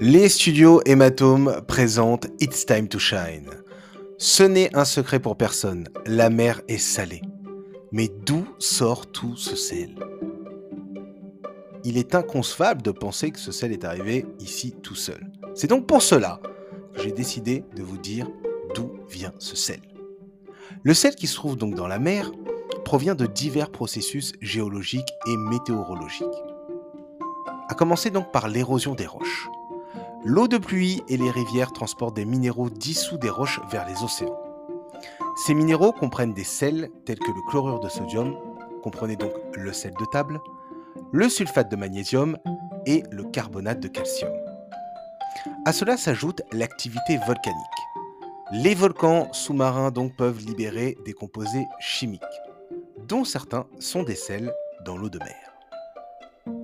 Les studios Hématome présentent It's Time to Shine. Ce n'est un secret pour personne, la mer est salée. Mais d'où sort tout ce sel? Il est inconcevable de penser que ce sel est arrivé ici tout seul. C'est donc pour cela que j'ai décidé de vous dire d'où vient ce sel. Le sel qui se trouve donc dans la mer provient de divers processus géologiques et météorologiques. A commencer donc par l'érosion des roches. L'eau de pluie et les rivières transportent des minéraux dissous des roches vers les océans. Ces minéraux comprennent des sels tels que le chlorure de sodium, comprenez donc le sel de table, le sulfate de magnésium et le carbonate de calcium. À cela s'ajoute l'activité volcanique. Les volcans sous-marins donc peuvent libérer des composés chimiques, dont certains sont des sels dans l'eau de mer.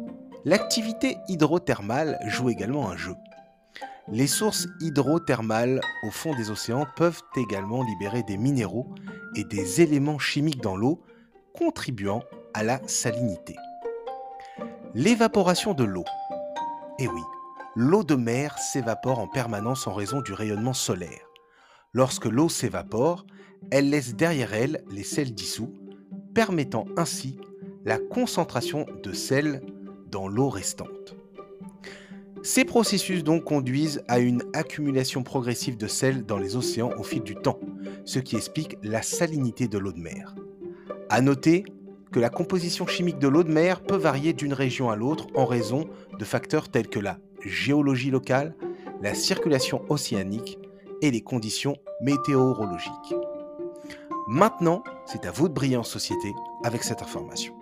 L'activité hydrothermale joue également un jeu. Les sources hydrothermales au fond des océans peuvent également libérer des minéraux et des éléments chimiques dans l'eau, contribuant à la salinité. L'évaporation de l'eau. Eh oui, l'eau de mer s'évapore en permanence en raison du rayonnement solaire. Lorsque l'eau s'évapore, elle laisse derrière elle les sels dissous, permettant ainsi la concentration de sel dans l'eau restante. Ces processus donc conduisent à une accumulation progressive de sel dans les océans au fil du temps, ce qui explique la salinité de l'eau de mer. À noter que la composition chimique de l'eau de mer peut varier d'une région à l'autre en raison de facteurs tels que la géologie locale, la circulation océanique et les conditions météorologiques. Maintenant, c'est à vous de briller en société avec cette information.